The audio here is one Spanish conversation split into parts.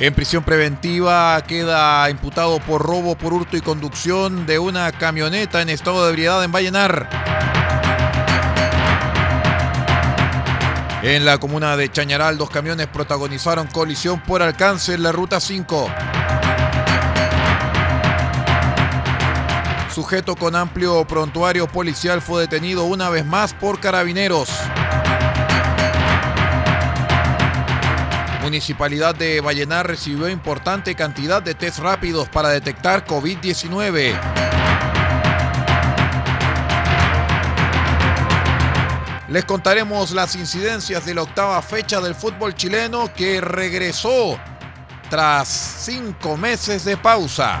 En prisión preventiva queda imputado por robo por hurto y conducción de una camioneta en estado de ebriedad en Vallenar. En la comuna de Chañaral, dos camiones protagonizaron colisión por alcance en la ruta 5. Sujeto con amplio prontuario policial fue detenido una vez más por carabineros. Municipalidad de Vallenar recibió importante cantidad de test rápidos para detectar COVID-19. Les contaremos las incidencias de la octava fecha del fútbol chileno que regresó tras cinco meses de pausa.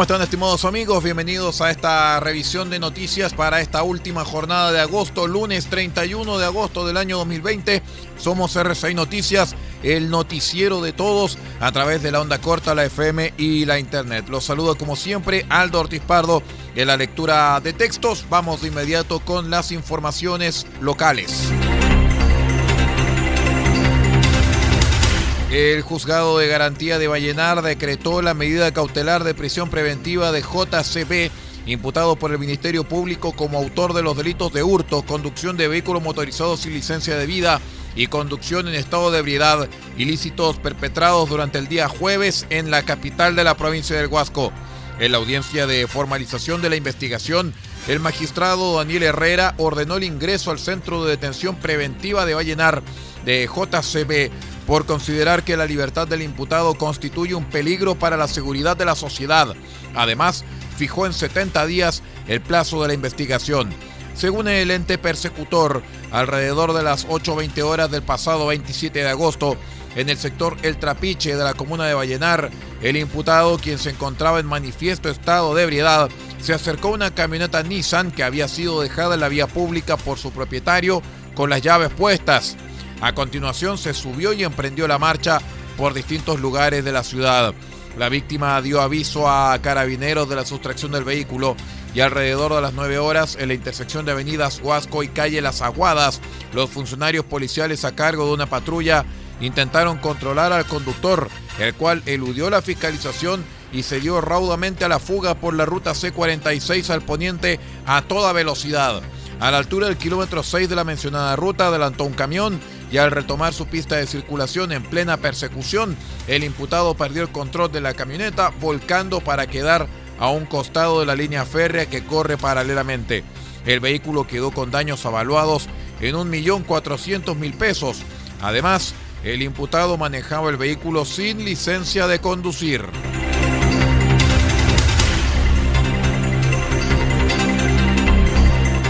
¿Cómo están estimados amigos? Bienvenidos a esta revisión de noticias para esta última jornada de agosto, lunes 31 de agosto del año 2020. Somos RCI Noticias, el noticiero de todos a través de la onda corta, la FM y la internet. Los saludo como siempre Aldo Ortiz Pardo en la lectura de textos. Vamos de inmediato con las informaciones locales. El juzgado de garantía de Vallenar decretó la medida cautelar de prisión preventiva de JCB, imputado por el Ministerio Público como autor de los delitos de hurto, conducción de vehículos motorizados sin licencia de vida y conducción en estado de ebriedad, ilícitos perpetrados durante el día jueves en la capital de la provincia del Huasco. En la audiencia de formalización de la investigación, el magistrado Daniel Herrera ordenó el ingreso al Centro de Detención Preventiva de Vallenar de JCB por considerar que la libertad del imputado constituye un peligro para la seguridad de la sociedad. Además, fijó en 70 días el plazo de la investigación. Según el ente persecutor, alrededor de las 8.20 horas del pasado 27 de agosto, en el sector El Trapiche de la comuna de Vallenar, el imputado, quien se encontraba en manifiesto estado de ebriedad, se acercó a una camioneta Nissan que había sido dejada en la vía pública por su propietario con las llaves puestas. A continuación se subió y emprendió la marcha por distintos lugares de la ciudad. La víctima dio aviso a carabineros de la sustracción del vehículo y alrededor de las 9 horas en la intersección de avenidas Huasco y calle Las Aguadas, los funcionarios policiales a cargo de una patrulla intentaron controlar al conductor, el cual eludió la fiscalización y se dio raudamente a la fuga por la ruta C46 al poniente a toda velocidad. A la altura del kilómetro 6 de la mencionada ruta adelantó un camión y al retomar su pista de circulación en plena persecución, el imputado perdió el control de la camioneta volcando para quedar a un costado de la línea férrea que corre paralelamente. El vehículo quedó con daños avaluados en 1.400.000 pesos. Además, el imputado manejaba el vehículo sin licencia de conducir.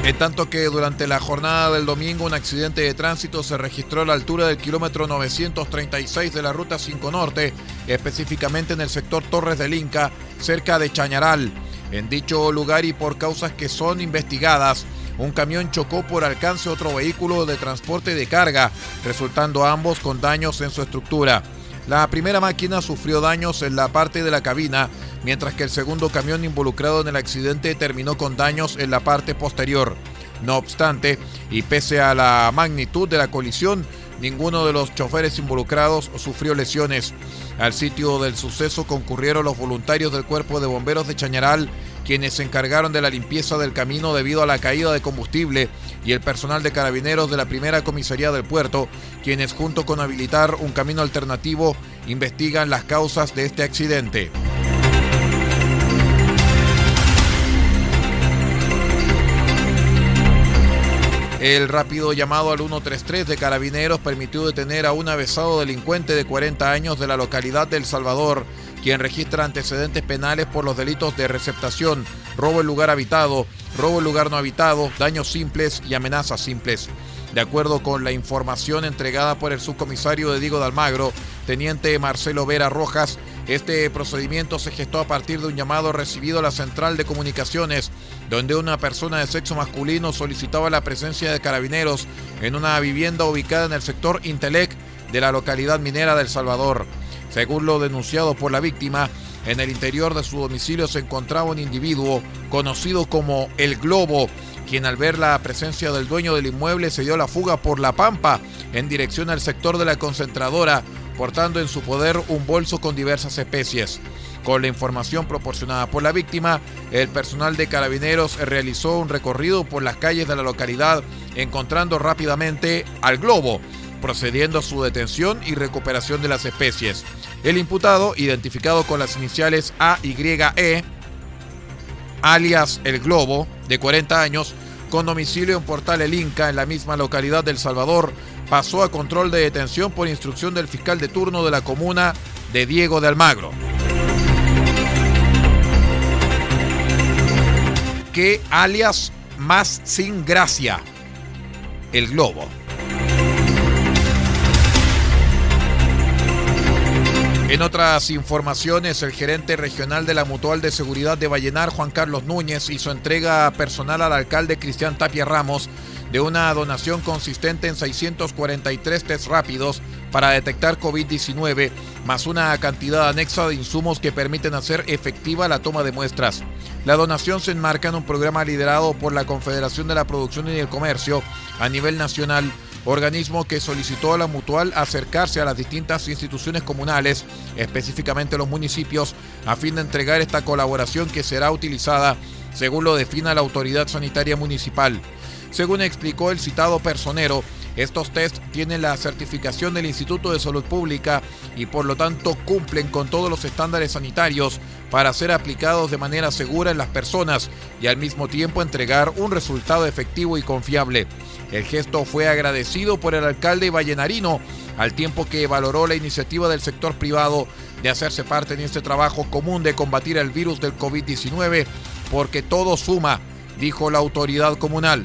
En tanto que durante la jornada del domingo un accidente de tránsito se registró a la altura del kilómetro 936 de la Ruta 5 Norte, específicamente en el sector Torres del Inca, cerca de Chañaral. En dicho lugar y por causas que son investigadas, un camión chocó por alcance otro vehículo de transporte de carga, resultando ambos con daños en su estructura. La primera máquina sufrió daños en la parte de la cabina, mientras que el segundo camión involucrado en el accidente terminó con daños en la parte posterior. No obstante, y pese a la magnitud de la colisión, ninguno de los choferes involucrados sufrió lesiones. Al sitio del suceso concurrieron los voluntarios del Cuerpo de Bomberos de Chañaral, quienes se encargaron de la limpieza del camino debido a la caída de combustible, y el personal de carabineros de la primera comisaría del puerto, quienes junto con habilitar un camino alternativo investigan las causas de este accidente. El rápido llamado al 133 de Carabineros permitió detener a un avesado delincuente de 40 años de la localidad de El Salvador, quien registra antecedentes penales por los delitos de receptación, robo en lugar habitado, robo en lugar no habitado, daños simples y amenazas simples. De acuerdo con la información entregada por el subcomisario de Diego de Almagro, teniente Marcelo Vera Rojas, este procedimiento se gestó a partir de un llamado recibido a la central de comunicaciones donde una persona de sexo masculino solicitaba la presencia de carabineros en una vivienda ubicada en el sector Intelec de la localidad minera del Salvador. Según lo denunciado por la víctima, en el interior de su domicilio se encontraba un individuo conocido como El Globo, quien al ver la presencia del dueño del inmueble se dio la fuga por la pampa en dirección al sector de la concentradora, portando en su poder un bolso con diversas especies. Con la información proporcionada por la víctima, el personal de carabineros realizó un recorrido por las calles de la localidad, encontrando rápidamente al globo, procediendo a su detención y recuperación de las especies. El imputado, identificado con las iniciales AYE, alias El Globo, de 40 años, con domicilio en Portal El Inca, en la misma localidad del Salvador, pasó a control de detención por instrucción del fiscal de turno de la comuna de Diego de Almagro. que alias más sin gracia, el globo. En otras informaciones, el gerente regional de la Mutual de Seguridad de Vallenar, Juan Carlos Núñez, hizo entrega personal al alcalde Cristian Tapia Ramos de una donación consistente en 643 test rápidos para detectar COVID-19, más una cantidad anexa de insumos que permiten hacer efectiva la toma de muestras. La donación se enmarca en un programa liderado por la Confederación de la Producción y el Comercio a nivel nacional, organismo que solicitó a la mutual acercarse a las distintas instituciones comunales, específicamente los municipios, a fin de entregar esta colaboración que será utilizada según lo defina la autoridad sanitaria municipal. Según explicó el citado personero, estos test tienen la certificación del Instituto de Salud Pública y por lo tanto cumplen con todos los estándares sanitarios para ser aplicados de manera segura en las personas y al mismo tiempo entregar un resultado efectivo y confiable. El gesto fue agradecido por el alcalde vallenarino al tiempo que valoró la iniciativa del sector privado de hacerse parte en este trabajo común de combatir el virus del COVID-19 porque todo suma, dijo la autoridad comunal.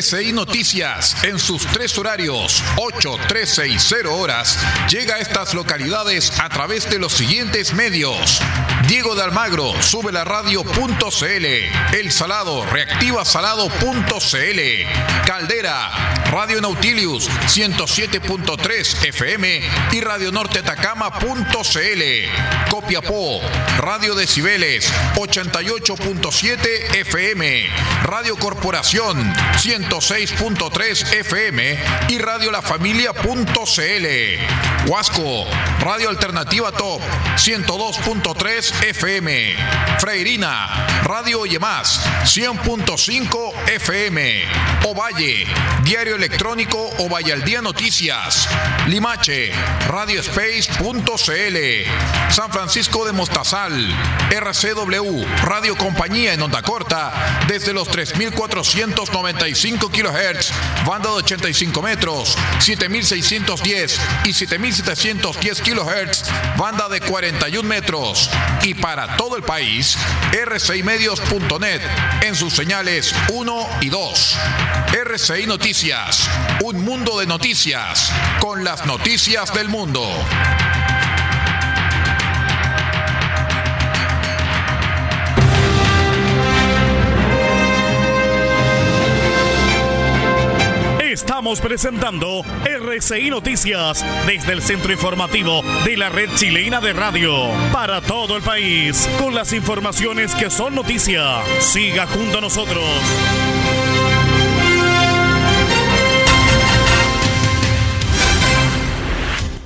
RCI Noticias, en sus tres horarios, 8, 13 y 0 horas, llega a estas localidades a través de los siguientes medios. Diego de Almagro, sube la radio.cl. El Salado, reactiva salado.cl. Caldera, Radio Nautilius, 107.3 FM y Radio Norte Atacama.cl. Copiapó, Radio Decibeles, 88.7 FM. Radio Corporación, 106.3 FM y Radio La Familia.cl. Huasco, Radio Alternativa Top, 102.3 FM. Freirina, Radio Yemás, 100.5 FM. Ovalle, Diario Electrónico al Día Noticias. Limache, RadioSpace.cl. San Francisco de Mostazal, RCW, Radio Compañía en onda corta, desde los 3495 kHz, banda de 85 metros, 7610 y 7710 kHz, banda de 41 metros. Y para todo el país, rcimedios.net en sus señales 1 y 2. RCI Noticias, un mundo de noticias, con las noticias del mundo. Estamos presentando RCI Noticias desde el centro informativo de la red chilena de radio para todo el país con las informaciones que son noticia. Siga junto a nosotros.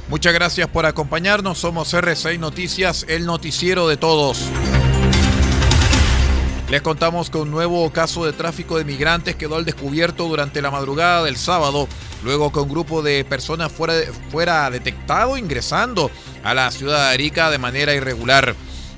Muchas gracias por acompañarnos. Somos RCI Noticias, el noticiero de todos. Les contamos que un nuevo caso de tráfico de migrantes quedó al descubierto durante la madrugada del sábado, luego que un grupo de personas fuera, fuera detectado ingresando a la ciudad de Arica de manera irregular.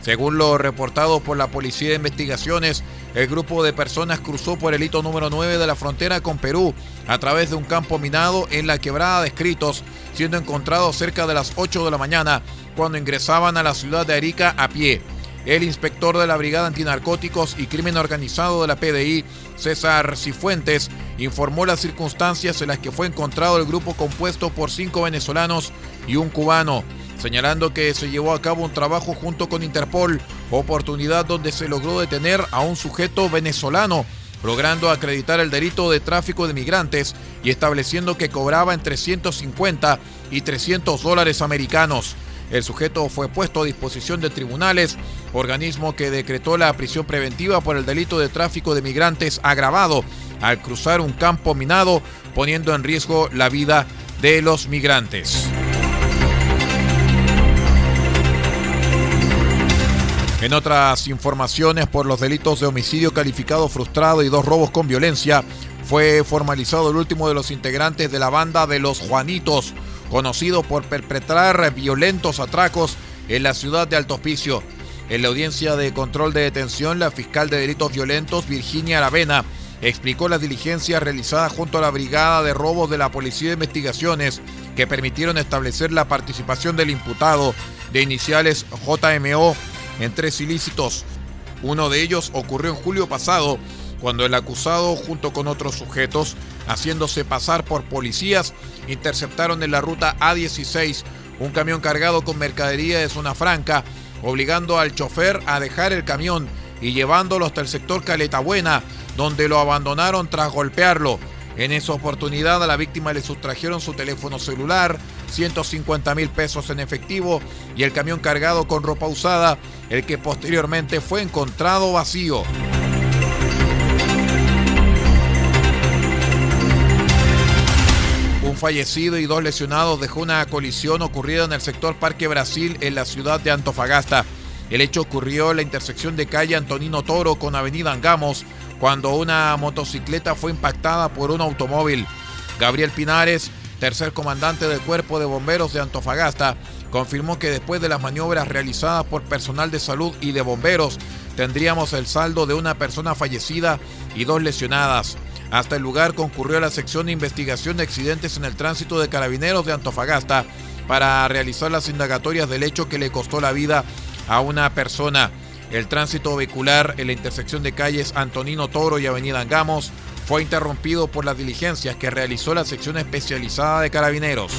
Según lo reportado por la Policía de Investigaciones, el grupo de personas cruzó por el hito número 9 de la frontera con Perú a través de un campo minado en la quebrada de Escritos, siendo encontrados cerca de las 8 de la mañana cuando ingresaban a la ciudad de Arica a pie. El inspector de la Brigada Antinarcóticos y Crimen Organizado de la PDI, César Cifuentes, informó las circunstancias en las que fue encontrado el grupo compuesto por cinco venezolanos y un cubano, señalando que se llevó a cabo un trabajo junto con Interpol, oportunidad donde se logró detener a un sujeto venezolano, logrando acreditar el delito de tráfico de migrantes y estableciendo que cobraba entre 150 y 300 dólares americanos. El sujeto fue puesto a disposición de tribunales, organismo que decretó la prisión preventiva por el delito de tráfico de migrantes agravado al cruzar un campo minado, poniendo en riesgo la vida de los migrantes. En otras informaciones, por los delitos de homicidio calificado frustrado y dos robos con violencia, fue formalizado el último de los integrantes de la banda de los Juanitos, conocido por perpetrar violentos atracos en la ciudad de Alto Hospicio. En la audiencia de control de detención, la fiscal de delitos violentos, Virginia Aravena, explicó las diligencias realizadas junto a la Brigada de Robos de la Policía de Investigaciones que permitieron establecer la participación del imputado de iniciales JMO en tres ilícitos. Uno de ellos ocurrió en julio pasado, cuando el acusado, junto con otros sujetos, haciéndose pasar por policías, interceptaron en la ruta A16 un camión cargado con mercadería de zona franca, obligando al chofer a dejar el camión y llevándolo hasta el sector Caleta Buena, donde lo abandonaron tras golpearlo. En esa oportunidad a la víctima le sustrajeron su teléfono celular, 150 mil pesos en efectivo y el camión cargado con ropa usada, el que posteriormente fue encontrado vacío. Un fallecido y dos lesionados dejó una colisión ocurrida en el sector Parque Brasil en la ciudad de Antofagasta. El hecho ocurrió en la intersección de calle Antonino Toro con Avenida Angamos, cuando una motocicleta fue impactada por un automóvil. Gabriel Pinares, tercer comandante del Cuerpo de Bomberos de Antofagasta, confirmó que después de las maniobras realizadas por personal de salud y de bomberos, tendríamos el saldo de una persona fallecida y dos lesionadas. Hasta el lugar concurrió la sección de investigación de accidentes en el tránsito de carabineros de Antofagasta para realizar las indagatorias del hecho que le costó la vida a una persona. El tránsito vehicular en la intersección de calles Antonino Toro y Avenida Angamos fue interrumpido por las diligencias que realizó la sección especializada de carabineros.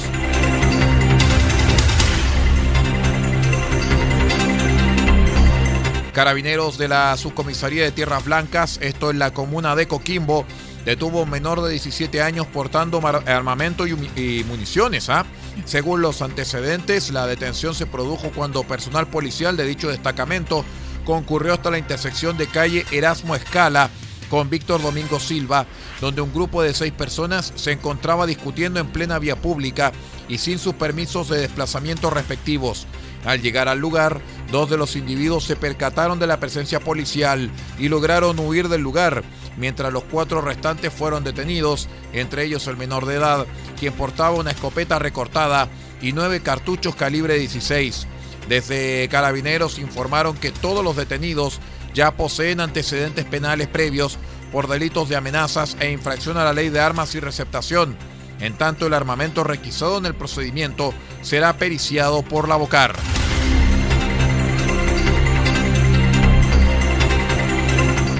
Carabineros de la Subcomisaría de Tierras Blancas, esto en la comuna de Coquimbo, detuvo un menor de 17 años portando armamento y, municiones. ¿ah? Según los antecedentes, la detención se produjo cuando personal policial de dicho destacamento concurrió hasta la intersección de calle Erasmo Escala con Víctor Domingo Silva, donde un grupo de seis personas se encontraba discutiendo en plena vía pública y sin sus permisos de desplazamiento respectivos. Al llegar al lugar, dos de los individuos se percataron de la presencia policial y lograron huir del lugar, mientras los cuatro restantes fueron detenidos, entre ellos el menor de edad, quien portaba una escopeta recortada y nueve cartuchos calibre 16. Desde Carabineros informaron que todos los detenidos ya poseen antecedentes penales previos por delitos de amenazas e infracción a la ley de armas y receptación. En tanto, el armamento requisado en el procedimiento será periciado por la BOCAR.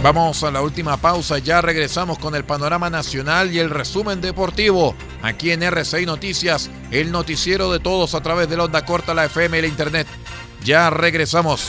Vamos a la última pausa, ya regresamos con el panorama nacional y el resumen deportivo. Aquí en RCI Noticias, el noticiero de todos a través de la onda corta, la FM y la Internet. Ya regresamos.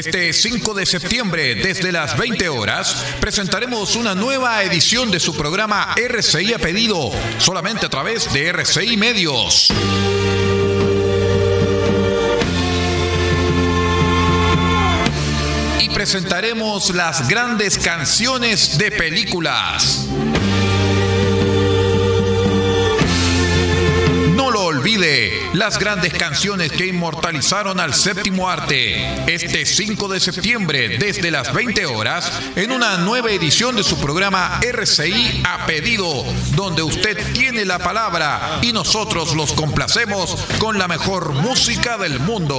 Este 5 de septiembre, desde las 20 horas, presentaremos una nueva edición de su programa RCI a pedido, solamente a través de RCI Medios. Y presentaremos las grandes canciones de películas. Las grandes canciones que inmortalizaron al séptimo arte. Este 5 de septiembre, desde las 20 horas, en una nueva edición de su programa RCI a pedido, donde usted tiene la palabra y nosotros los complacemos con la mejor música del mundo.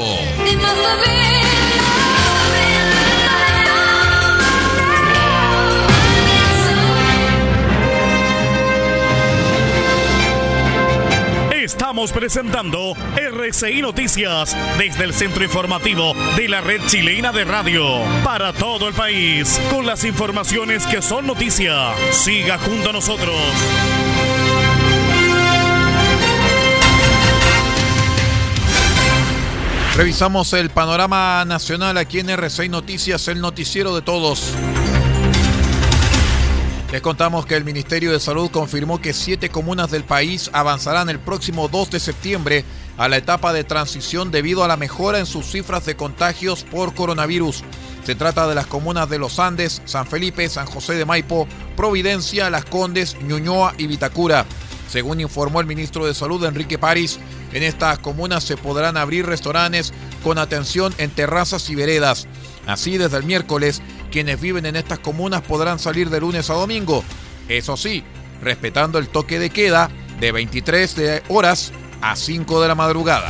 Estamos presentando RCI Noticias desde el centro informativo de la red chilena de radio para todo el país con las informaciones que son noticia. Siga junto a nosotros. Revisamos el panorama nacional aquí en RCI Noticias, el noticiero de todos. Les contamos que el Ministerio de Salud confirmó que siete comunas del país avanzarán el próximo 2 de septiembre a la etapa de transición debido a la mejora en sus cifras de contagios por coronavirus. Se trata de las comunas de Los Andes, San Felipe, San José de Maipo, Providencia, Las Condes, Ñuñoa y Vitacura. Según informó el ministro de Salud Enrique París, en estas comunas se podrán abrir restaurantes con atención en terrazas y veredas. Así, desde el miércoles, quienes viven en estas comunas podrán salir de lunes a domingo. Eso sí, respetando el toque de queda de 23 horas a 5 de la madrugada.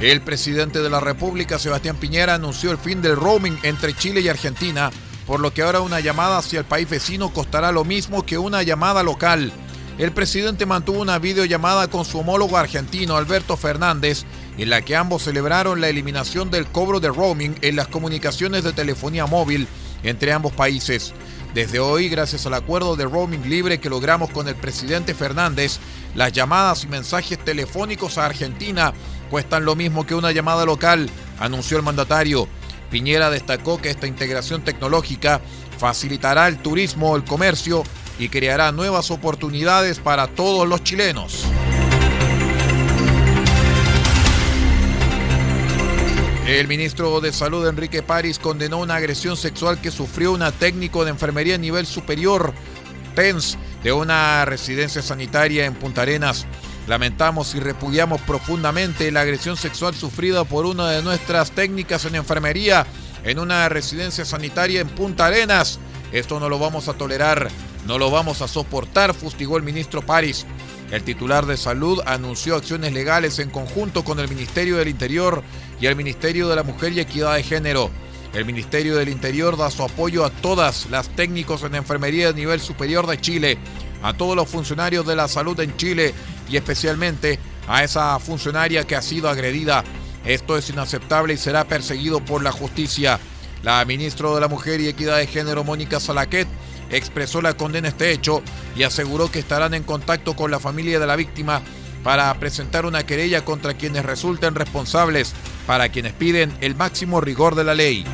El presidente de la República, Sebastián Piñera, anunció el fin del roaming entre Chile y Argentina por lo que ahora una llamada hacia el país vecino costará lo mismo que una llamada local. El presidente mantuvo una videollamada con su homólogo argentino Alberto Fernández, en la que ambos celebraron la eliminación del cobro de roaming en las comunicaciones de telefonía móvil entre ambos países. Desde hoy, gracias al acuerdo de roaming libre que logramos con el presidente Fernández, las llamadas y mensajes telefónicos a Argentina cuestan lo mismo que una llamada local, anunció el mandatario. Piñera destacó que esta integración tecnológica facilitará el turismo, el comercio y creará nuevas oportunidades para todos los chilenos. El ministro de Salud Enrique París condenó una agresión sexual que sufrió una técnico de enfermería a nivel superior, PENS, de una residencia sanitaria en Punta Arenas. Lamentamos y repudiamos profundamente la agresión sexual sufrida por una de nuestras técnicas en enfermería en una residencia sanitaria en Punta Arenas. Esto no lo vamos a tolerar, no lo vamos a soportar, fustigó el ministro París. El titular de salud anunció acciones legales en conjunto con el Ministerio del Interior y el Ministerio de la Mujer y Equidad de Género. El Ministerio del Interior da su apoyo a todas las técnicos en enfermería de nivel superior de Chile a todos los funcionarios de la salud en Chile y especialmente a esa funcionaria que ha sido agredida. Esto es inaceptable y será perseguido por la justicia. La ministra de la Mujer y Equidad de Género, Mónica Salaquet, expresó la condena a este hecho y aseguró que estarán en contacto con la familia de la víctima para presentar una querella contra quienes resulten responsables, para quienes piden el máximo rigor de la ley.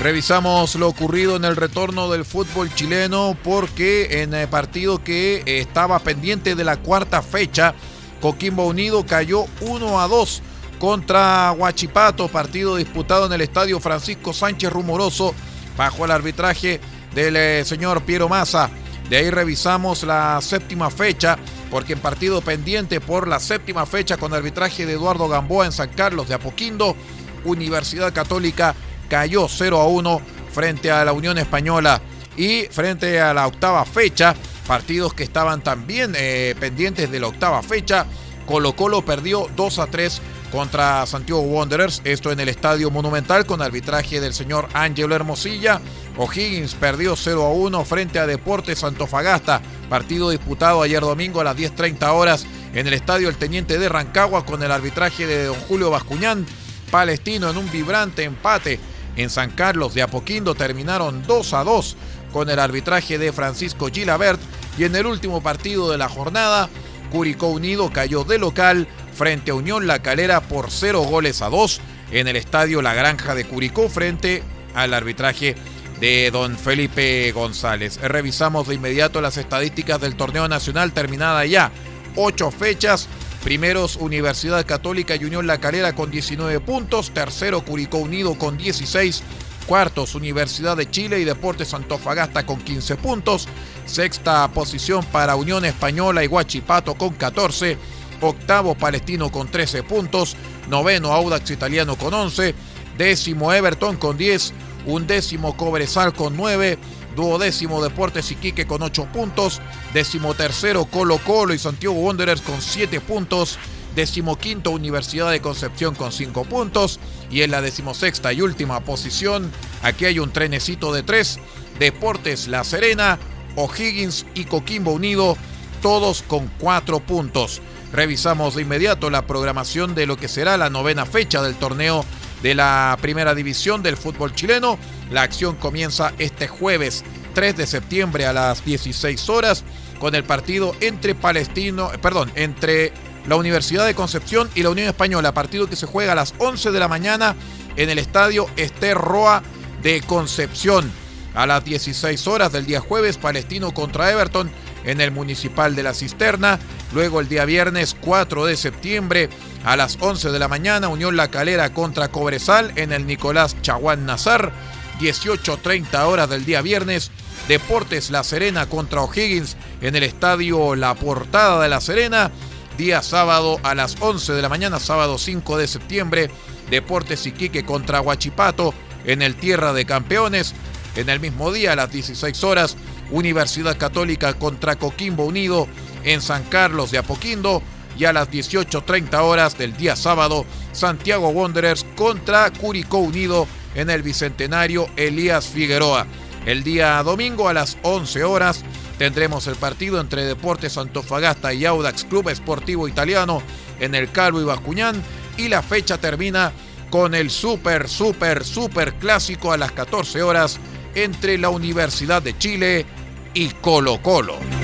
Revisamos lo ocurrido en el retorno del fútbol chileno porque en el partido que estaba pendiente de la cuarta fecha, Coquimbo Unido cayó 1 a 2 contra Huachipato, partido disputado en el estadio Francisco Sánchez Rumoroso bajo el arbitraje del eh, señor Piero Massa. De ahí revisamos la séptima fecha, porque en partido pendiente por la séptima fecha con arbitraje de Eduardo Gamboa en San Carlos de Apoquindo, Universidad Católica cayó 0 a 1 frente a la Unión Española y frente a la octava fecha, partidos que estaban también eh, pendientes de la octava fecha, Colo Colo perdió 2 a 3 contra Santiago Wanderers, esto en el Estadio Monumental con arbitraje del señor Ángelo Hermosilla. O'Higgins perdió 0 a 1 frente a Deportes Antofagasta, partido disputado ayer domingo a las 10.30 horas en el Estadio El Teniente de Rancagua con el arbitraje de don Julio Bascuñán. Palestino en un vibrante empate en San Carlos de Apoquindo terminaron 2 a 2 con el arbitraje de Francisco Gilabert y en el último partido de la jornada, Curicó Unido cayó de local frente a Unión La Calera por 0 goles a 2 en el estadio La Granja de Curicó frente al arbitraje de don Felipe González. Revisamos de inmediato las estadísticas del torneo nacional terminada ya. Ocho fechas, Primeros Universidad Católica y Unión La Calera con 19 puntos. Tercero Curicó Unido con 16. Cuartos Universidad de Chile y Deportes Antofagasta con 15 puntos. Sexta posición para Unión Española y Guachipato con 14. Octavo Palestino con 13 puntos. Noveno Audax Italiano con 11. Décimo Everton con 10. Undécimo Cobresal con 9 duodécimo Deportes Iquique con 8 puntos, decimotercero Colo Colo y Santiago Wanderers con 7 puntos, decimoquinto Universidad de Concepción con 5 puntos y en la decimosexta y última posición, aquí hay un trenecito de 3, Deportes La Serena, O'Higgins y Coquimbo Unido, todos con 4 puntos. Revisamos de inmediato la programación de lo que será la novena fecha del torneo de la primera división del fútbol chileno. La acción comienza este jueves 3 de septiembre a las 16 horas con el partido entre Palestino, eh, perdón, entre la Universidad de Concepción y la Unión Española, partido que se juega a las 11 de la mañana en el estadio Esther Roa de Concepción. A las 16 horas del día jueves, Palestino contra Everton en el Municipal de la Cisterna. Luego el día viernes 4 de septiembre, A las 11 de la mañana, Unión La Calera contra Cobresal en el Nicolás Chaguán Nazar. 18.30 horas del día viernes. Deportes La Serena contra O'Higgins en el estadio La Portada de La Serena. Día sábado a las 11 de la mañana, sábado 5 de septiembre. Deportes Iquique contra Huachipato en el Tierra de Campeones. En el mismo día, a las 16 horas, Universidad Católica contra Coquimbo Unido en San Carlos de Apoquindo. Y a las 18.30 horas del día sábado, Santiago Wanderers contra Curicó Unido en el Bicentenario Elías Figueroa. El día domingo a las 11 horas tendremos el partido entre Deportes Antofagasta y Audax Club Esportivo Italiano en el Calvo y Bascuñán. Y la fecha termina con el super, super, super clásico a las 14 horas entre la Universidad de Chile y Colo Colo.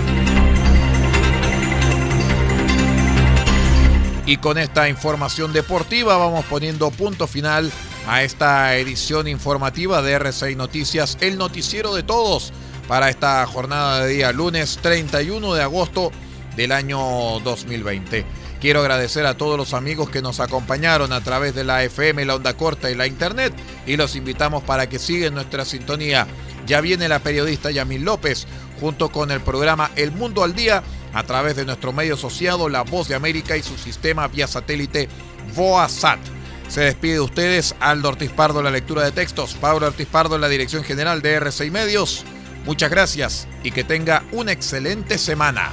Y con esta información deportiva vamos poniendo punto final a esta edición informativa de RCI Noticias, el noticiero de todos para esta jornada de día lunes 31 de agosto del año 2020. Quiero agradecer a todos los amigos que nos acompañaron a través de la FM, la onda corta y la internet y los invitamos para que sigan nuestra sintonía. Ya viene la periodista Yamil López junto con el programa El Mundo al Día a través de nuestro medio asociado La Voz de América y su sistema vía satélite VOASAT. Se despide de ustedes Aldo Ortiz Pardo en la lectura de textos, Pablo Ortiz Pardo en la dirección general de RCI Medios. Muchas gracias y que tenga una excelente semana.